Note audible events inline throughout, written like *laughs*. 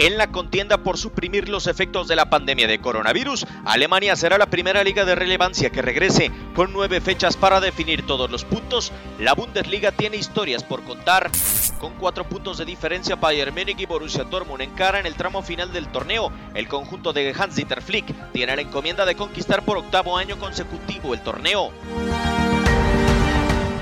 En la contienda por suprimir los efectos de la pandemia de coronavirus, Alemania será la primera liga de relevancia que regrese. Con nueve fechas para definir todos los puntos, la Bundesliga tiene historias por contar. Con cuatro puntos de diferencia, Bayern Múnich y Borussia Dortmund encaran el tramo final del torneo. El conjunto de Hans-Dieter Flick tiene la encomienda de conquistar por octavo año consecutivo el torneo.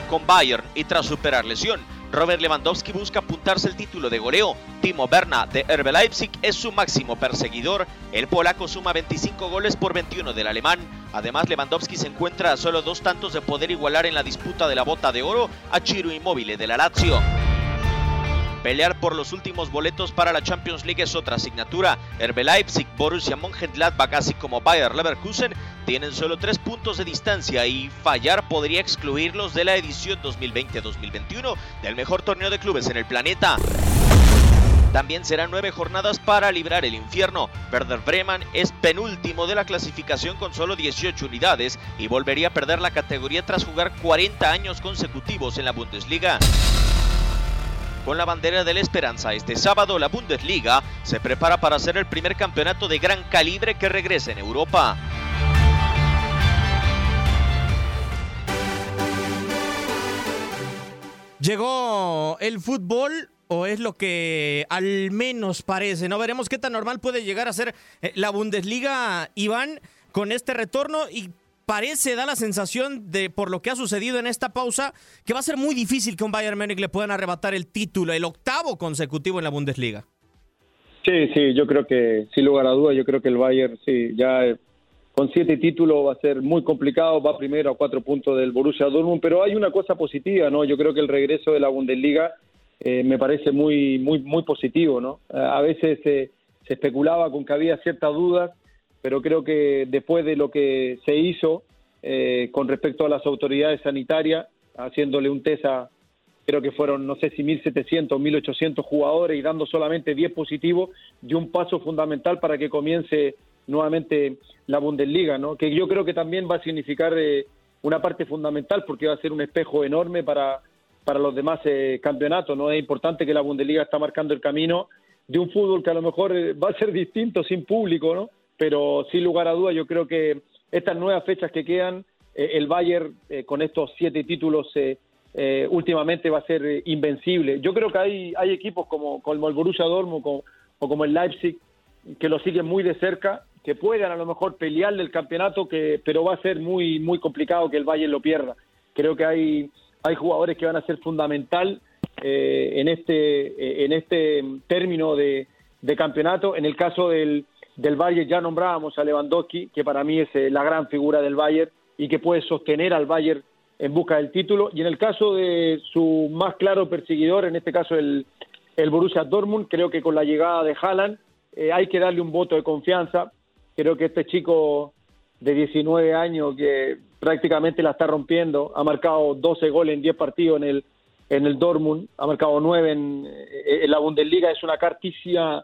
Con Bayern y tras superar lesión, Robert Lewandowski busca el título de goleo. Timo Berna de Herbe Leipzig es su máximo perseguidor. El polaco suma 25 goles por 21 del alemán. Además, Lewandowski se encuentra a solo dos tantos de poder igualar en la disputa de la bota de oro a Ciro Immobile de la Lazio. Pelear por los últimos boletos para la Champions League es otra asignatura. Herbe Leipzig, Borussia Mönchengladbach, así como Bayer Leverkusen tienen solo tres puntos de distancia y fallar podría excluirlos de la edición 2020-2021 del mejor torneo de clubes en el planeta. También serán nueve jornadas para librar el infierno. Werder Bremen es penúltimo de la clasificación con solo 18 unidades y volvería a perder la categoría tras jugar 40 años consecutivos en la Bundesliga. Con la bandera de la esperanza, este sábado la Bundesliga se prepara para ser el primer campeonato de gran calibre que regrese en Europa. Llegó el fútbol o es lo que al menos parece, ¿no? Veremos qué tan normal puede llegar a ser eh, la Bundesliga, Iván, con este retorno y parece, da la sensación de, por lo que ha sucedido en esta pausa, que va a ser muy difícil que un Bayern Múnich le puedan arrebatar el título, el octavo consecutivo en la Bundesliga. Sí, sí, yo creo que, sin lugar a dudas, yo creo que el Bayern, sí, ya eh, con siete títulos va a ser muy complicado, va primero a cuatro puntos del Borussia Dortmund, pero hay una cosa positiva, ¿no? Yo creo que el regreso de la Bundesliga eh, me parece muy, muy, muy positivo, ¿no? A veces se especulaba con que había ciertas dudas, pero creo que después de lo que se hizo eh, con respecto a las autoridades sanitarias, haciéndole un test a, creo que fueron, no sé si 1.700 o 1.800 jugadores y dando solamente 10 positivos, dio un paso fundamental para que comience nuevamente la Bundesliga, ¿no? que yo creo que también va a significar eh, una parte fundamental porque va a ser un espejo enorme para, para los demás eh, campeonatos. ¿no? Es importante que la Bundesliga está marcando el camino de un fútbol que a lo mejor eh, va a ser distinto sin público, ¿no? Pero sin lugar a dudas yo creo que estas nuevas fechas que quedan, el Bayern con estos siete títulos últimamente va a ser invencible. Yo creo que hay, hay equipos como, como el Borussia Dortmund o como el Leipzig que lo siguen muy de cerca que puedan a lo mejor pelearle el campeonato, que, pero va a ser muy, muy complicado que el Bayern lo pierda. Creo que hay, hay jugadores que van a ser fundamental eh, en, este, eh, en este término de, de, campeonato. En el caso del, del Bayern ya nombrábamos a Lewandowski, que para mí es eh, la gran figura del Bayern y que puede sostener al Bayern en busca del título. Y en el caso de su más claro perseguidor, en este caso el, el Borussia Dortmund, creo que con la llegada de Haaland hay que darle un voto de confianza Creo que este chico de 19 años que prácticamente la está rompiendo, ha marcado 12 goles en 10 partidos en el, en el Dortmund, ha marcado 9 en, en la Bundesliga, es una carticia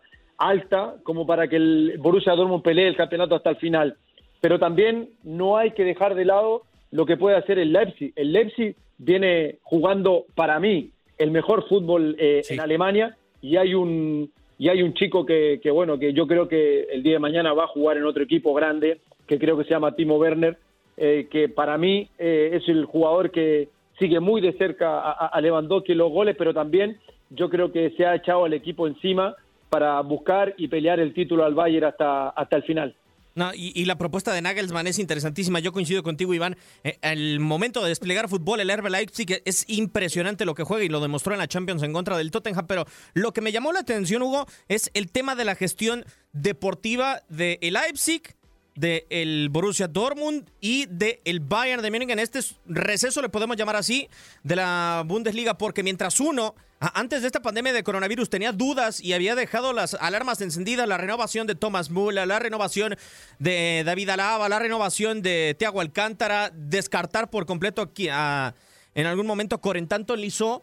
alta como para que el Borussia Dortmund pelee el campeonato hasta el final. Pero también no hay que dejar de lado lo que puede hacer el Leipzig. El Leipzig viene jugando para mí el mejor fútbol eh, en Alemania y hay un y hay un chico que, que, bueno, que yo creo que el día de mañana va a jugar en otro equipo grande, que creo que se llama Timo Werner, eh, que para mí eh, es el jugador que sigue muy de cerca a, a Lewandowski los goles, pero también yo creo que se ha echado al equipo encima para buscar y pelear el título al Bayern hasta, hasta el final. No, y, la propuesta de Nagelsmann es interesantísima. Yo coincido contigo, Iván. Eh, el momento de desplegar fútbol, el Herbe Leipzig es impresionante lo que juega y lo demostró en la Champions en contra del Tottenham. Pero lo que me llamó la atención, Hugo, es el tema de la gestión deportiva de el Leipzig del Borussia Dortmund y del Bayern de Múnich en este receso, le podemos llamar así, de la Bundesliga, porque mientras uno, antes de esta pandemia de coronavirus, tenía dudas y había dejado las alarmas encendidas, la renovación de Thomas Müller, la renovación de David Alaba, la renovación de Thiago Alcántara, descartar por completo aquí a, en algún momento Corentanto Lizó,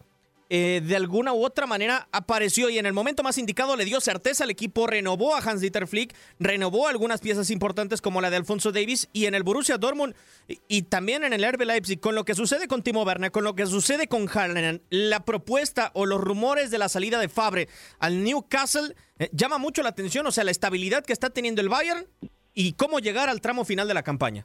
eh, de alguna u otra manera apareció y en el momento más indicado le dio certeza al equipo, renovó a Hans-Dieter Flick, renovó algunas piezas importantes como la de Alfonso Davis y en el Borussia Dortmund y, también en el RB Leipzig, con lo que sucede con Timo Werner, con lo que sucede con Haaland, la propuesta o los rumores de la salida de Fabre al Newcastle eh, llama mucho la atención, o sea, la estabilidad que está teniendo el Bayern y cómo llegar al tramo final de la campaña.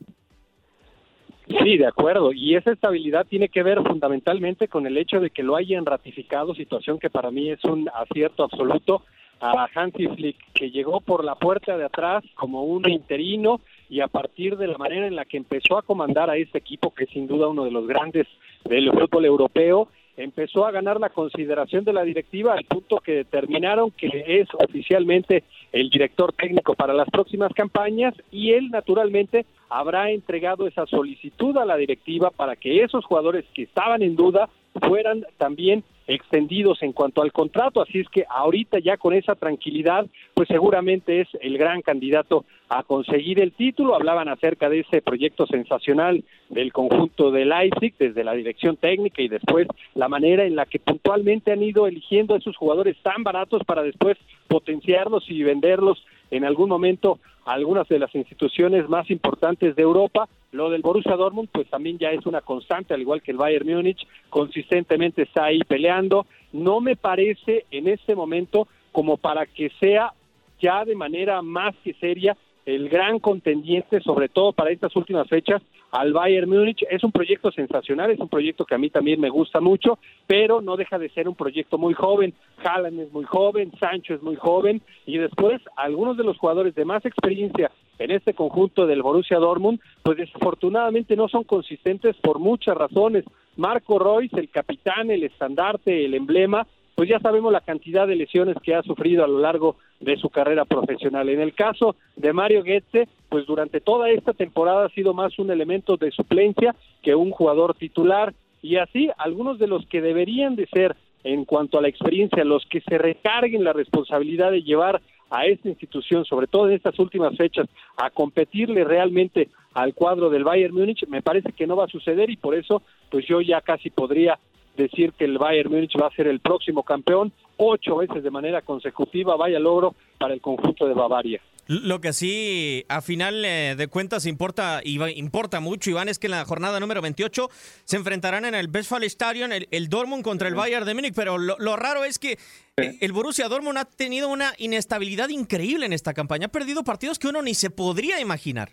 Sí, de acuerdo. Y esa estabilidad tiene que ver fundamentalmente con el hecho de que lo hayan ratificado, situación que para mí es un acierto absoluto a Hansi Flick, que llegó por la puerta de atrás como un interino y a partir de la manera en la que empezó a comandar a este equipo, que es sin duda uno de los grandes del fútbol europeo, empezó a ganar la consideración de la directiva al punto que determinaron que es oficialmente el director técnico para las próximas campañas y él naturalmente habrá entregado esa solicitud a la directiva para que esos jugadores que estaban en duda fueran también extendidos en cuanto al contrato, así es que ahorita ya con esa tranquilidad, pues seguramente es el gran candidato a conseguir el título. Hablaban acerca de ese proyecto sensacional del conjunto de Leipzig desde la dirección técnica y después la manera en la que puntualmente han ido eligiendo a esos jugadores tan baratos para después potenciarlos y venderlos en algún momento a algunas de las instituciones más importantes de Europa. Lo del Borussia Dortmund, pues también ya es una constante, al igual que el Bayern Múnich, consistentemente está ahí peleando. No me parece en este momento como para que sea ya de manera más que seria el gran contendiente, sobre todo para estas últimas fechas, al Bayern Múnich. Es un proyecto sensacional, es un proyecto que a mí también me gusta mucho, pero no deja de ser un proyecto muy joven. Haaland es muy joven, Sancho es muy joven, y después algunos de los jugadores de más experiencia en este conjunto del Borussia Dortmund, pues desafortunadamente no son consistentes por muchas razones. Marco Royce, el capitán, el estandarte, el emblema, pues ya sabemos la cantidad de lesiones que ha sufrido a lo largo de su carrera profesional. En el caso de Mario Goetze, pues durante toda esta temporada ha sido más un elemento de suplencia que un jugador titular y así algunos de los que deberían de ser en cuanto a la experiencia, los que se recarguen la responsabilidad de llevar a esta institución, sobre todo en estas últimas fechas, a competirle realmente al cuadro del Bayern Múnich, me parece que no va a suceder y por eso, pues yo ya casi podría decir que el Bayern Múnich va a ser el próximo campeón ocho veces de manera consecutiva, vaya logro para el conjunto de Bavaria. Lo que sí, a final eh, de cuentas, importa, importa mucho, Iván, es que en la jornada número 28 se enfrentarán en el Westfalenstadion el, el Dortmund contra el Bayern de Múnich, pero lo, raro es que eh, el Borussia Dortmund ha tenido una inestabilidad increíble en esta campaña, ha perdido partidos que uno ni se podría imaginar.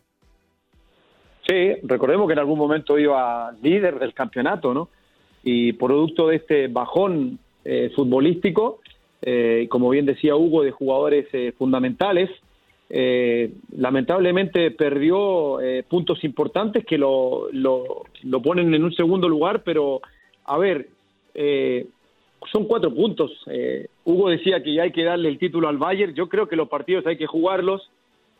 Sí, recordemos que en algún momento iba líder del campeonato, ¿no? Y producto de este bajón eh, futbolístico, eh, como bien decía Hugo, de jugadores eh, fundamentales, lamentablemente perdió puntos importantes que lo, lo, lo, ponen en un segundo lugar, pero a ver, son cuatro puntos. Hugo decía que ya hay que darle el título al Bayern, yo creo que los partidos hay que jugarlos,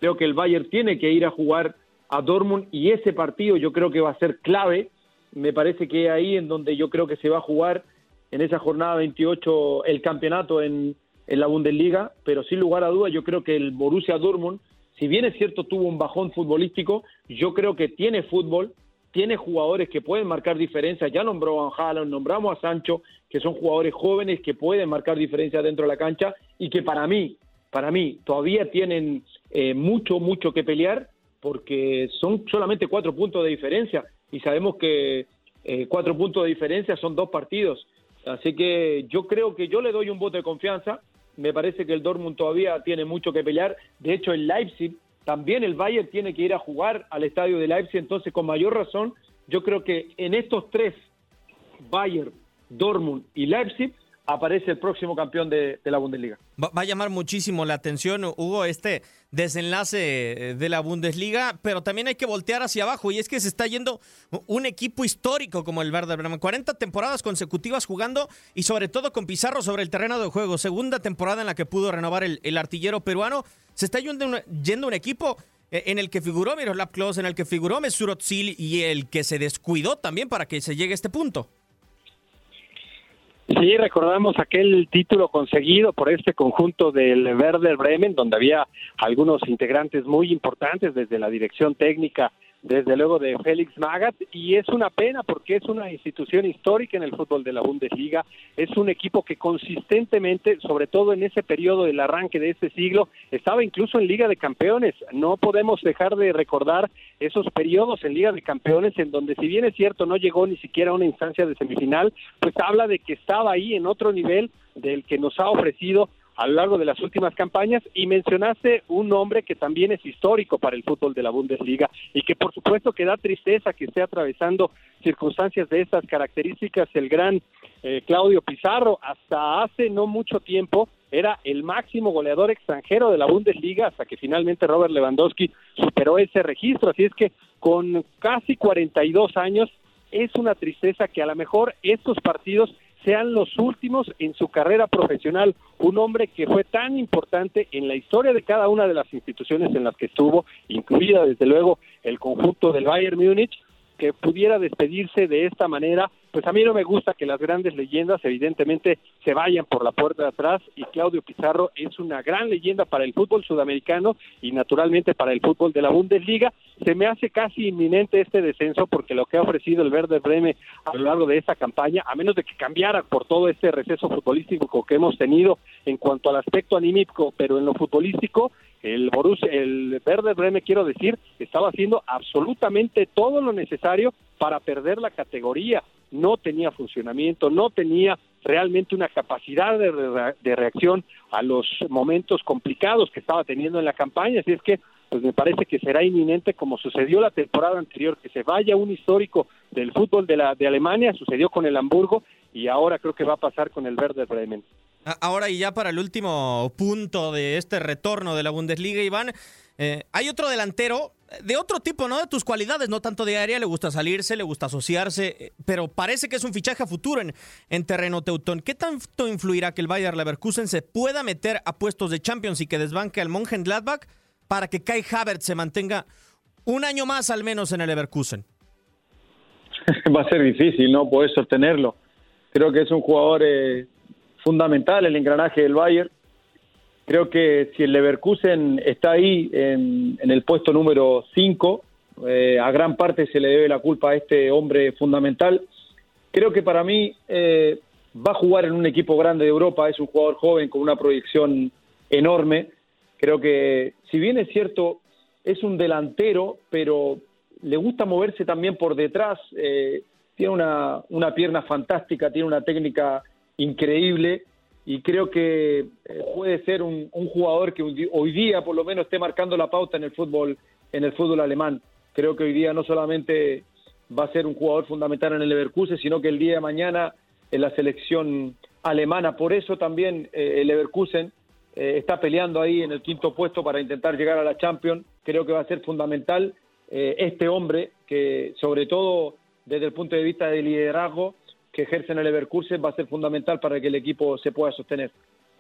creo que el Bayern tiene que ir a jugar a Dortmund y ese partido yo creo que va a ser clave me parece que ahí en donde yo creo que se va a jugar en esa jornada 28 el campeonato en, en la Bundesliga, pero sin lugar a dudas yo creo que el Borussia Dortmund, si bien es cierto tuvo un bajón futbolístico, yo creo que tiene fútbol, tiene jugadores que pueden marcar diferencias, ya nombró a Haaland, nombramos a Sancho, que son jugadores jóvenes que pueden marcar diferencias dentro de la cancha y que para mí, para mí todavía tienen eh, mucho, mucho que pelear porque son solamente cuatro puntos de diferencia y sabemos que eh, cuatro puntos de diferencia son dos partidos. Así que yo creo que yo le doy un voto de confianza. Me parece que el Dortmund todavía tiene mucho que pelear. De hecho, el Leipzig, también el Bayern tiene que ir a jugar al estadio de Leipzig. Entonces, con mayor razón, yo creo que en estos tres, Bayern, Dortmund y Leipzig, aparece el próximo campeón de, la Bundesliga. Va, a llamar muchísimo la atención, Hugo, este desenlace eh, de la Bundesliga, pero también hay que voltear hacia abajo y es que se está yendo un equipo histórico como el Werder Bremen. 40 temporadas consecutivas jugando y sobre todo con Pizarro sobre el terreno de juego. Segunda temporada en la que pudo renovar el, artillero peruano. Se está yendo un, yendo un equipo eh, en el que figuró Miroslav Klose, en el que figuró Mesut Özil y el que se descuidó también para que se llegue a este punto. Sí, recordamos aquel título conseguido por este conjunto del Werder Bremen, donde había algunos integrantes muy importantes desde la dirección técnica desde luego de Félix Magat y es una pena porque es una institución histórica en el fútbol de la Bundesliga, es un equipo que consistentemente, sobre todo en ese periodo del arranque de este siglo, estaba incluso en Liga de Campeones. No podemos dejar de recordar esos periodos en Liga de Campeones en donde si bien es cierto no llegó ni siquiera a una instancia de semifinal, pues habla de que estaba ahí en otro nivel del que nos ha ofrecido a lo largo de las últimas campañas y mencionaste un nombre que también es histórico para el fútbol de la Bundesliga y que por supuesto que da tristeza que esté atravesando circunstancias de estas características. El gran eh, Claudio Pizarro hasta hace no mucho tiempo era el máximo goleador extranjero de la Bundesliga hasta que finalmente Robert Lewandowski superó ese registro. Así es que con casi 42 años es una tristeza que a lo mejor estos partidos sean los últimos en su carrera profesional. Un hombre que fue tan importante en la historia de cada una de las instituciones en las que estuvo, incluida desde luego el conjunto del Bayern Múnich, que pudiera despedirse de esta manera, pues a mí no me gusta que las grandes leyendas evidentemente se vayan por la puerta de atrás y Claudio Pizarro es una gran leyenda para el fútbol sudamericano y naturalmente para el fútbol de la Bundesliga. Se me hace casi inminente este descenso porque lo que ha ofrecido el Verde Breme a lo largo de esta campaña, a menos de que cambiara por todo este receso futbolístico que hemos tenido en cuanto al aspecto anímico, pero en lo futbolístico, el Borussia, el Verde Breme, quiero decir, estaba haciendo absolutamente todo lo necesario para perder la categoría. No tenía funcionamiento, no tenía realmente una capacidad de, de, reacción a los momentos complicados que estaba teniendo en la campaña. Así es que, pues me parece que será inminente, como sucedió la temporada anterior, que se vaya un histórico del fútbol de, la, de Alemania, sucedió con el Hamburgo y ahora creo que va a pasar con el Verde Bremen. Ahora y ya para el último punto de este retorno de la Bundesliga, Iván, eh, hay otro delantero de otro tipo, ¿no? De tus cualidades, no tanto de área, le gusta salirse, le gusta asociarse, eh, pero parece que es un fichaje a futuro en, en terreno teutón. ¿Qué tanto influirá que el Bayer Leverkusen se pueda meter a puestos de Champions y que desbanque al Mönchengladbach para que Kai Havertz se mantenga un año más al menos en el Leverkusen? *laughs* Va a ser difícil, ¿no? Poder sostenerlo. Creo que es un jugador... Eh fundamental el engranaje del Bayern. Creo que si el Leverkusen está ahí en, el puesto número 5, eh, a gran parte se le debe la culpa a este hombre fundamental. Creo que para mí eh, va a jugar en un equipo grande de Europa, es un jugador joven con una proyección enorme. Creo que, si bien es cierto, es un delantero, pero le gusta moverse también por detrás. Eh, tiene una, una pierna fantástica, tiene una técnica increíble y creo que eh, puede ser un, jugador que hoy día por lo menos esté marcando la pauta en el fútbol en el fútbol alemán. Creo que hoy día no solamente va a ser un jugador fundamental en el Leverkusen, sino que el día de mañana en la selección alemana. Por eso también eh, el Leverkusen eh, está peleando ahí en el quinto puesto para intentar llegar a la Champions. Creo que va a ser fundamental este hombre que sobre todo desde el punto de vista de liderazgo que ejercen el Leverkusen va a ser fundamental para que el equipo se pueda sostener.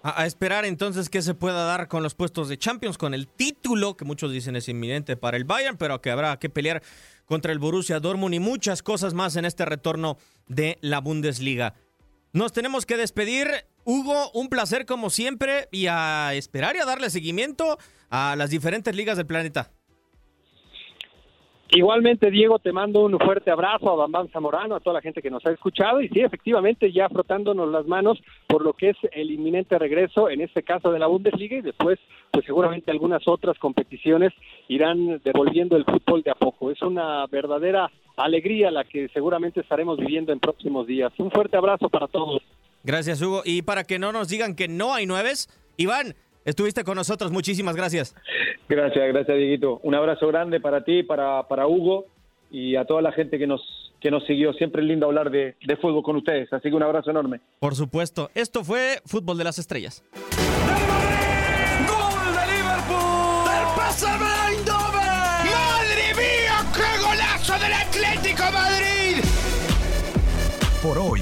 A, esperar entonces que se pueda dar con los puestos de Champions, con el título que muchos dicen es inminente para el Bayern, pero que habrá que pelear contra el Borussia Dortmund y muchas cosas más en este retorno de la Bundesliga. Nos tenemos que despedir. Hugo, un placer como siempre y a esperar y a darle seguimiento a las diferentes ligas del planeta. Igualmente, Diego, te mando un fuerte abrazo a Bambam Zamorano, a toda la gente que nos ha escuchado y sí, efectivamente, ya frotándonos las manos por lo que es el inminente regreso, en este caso de la Bundesliga y después, pues seguramente algunas otras competiciones irán devolviendo el fútbol de a poco. Es una verdadera alegría la que seguramente estaremos viviendo en próximos días. Un fuerte abrazo para todos. Gracias, Hugo. Y para que no nos digan que no hay nueves, Iván, Estuviste con nosotros, muchísimas gracias. Gracias, gracias Dieguito. Un abrazo grande para ti, para, para Hugo y a toda la gente que nos, que nos siguió. Siempre es lindo hablar de, de fútbol con ustedes, así que un abrazo enorme. Por supuesto, esto fue Fútbol de las Estrellas. ¡Gol de Liverpool! ¡Del ¡Madre mía, qué golazo del Atlético Madrid! Por hoy,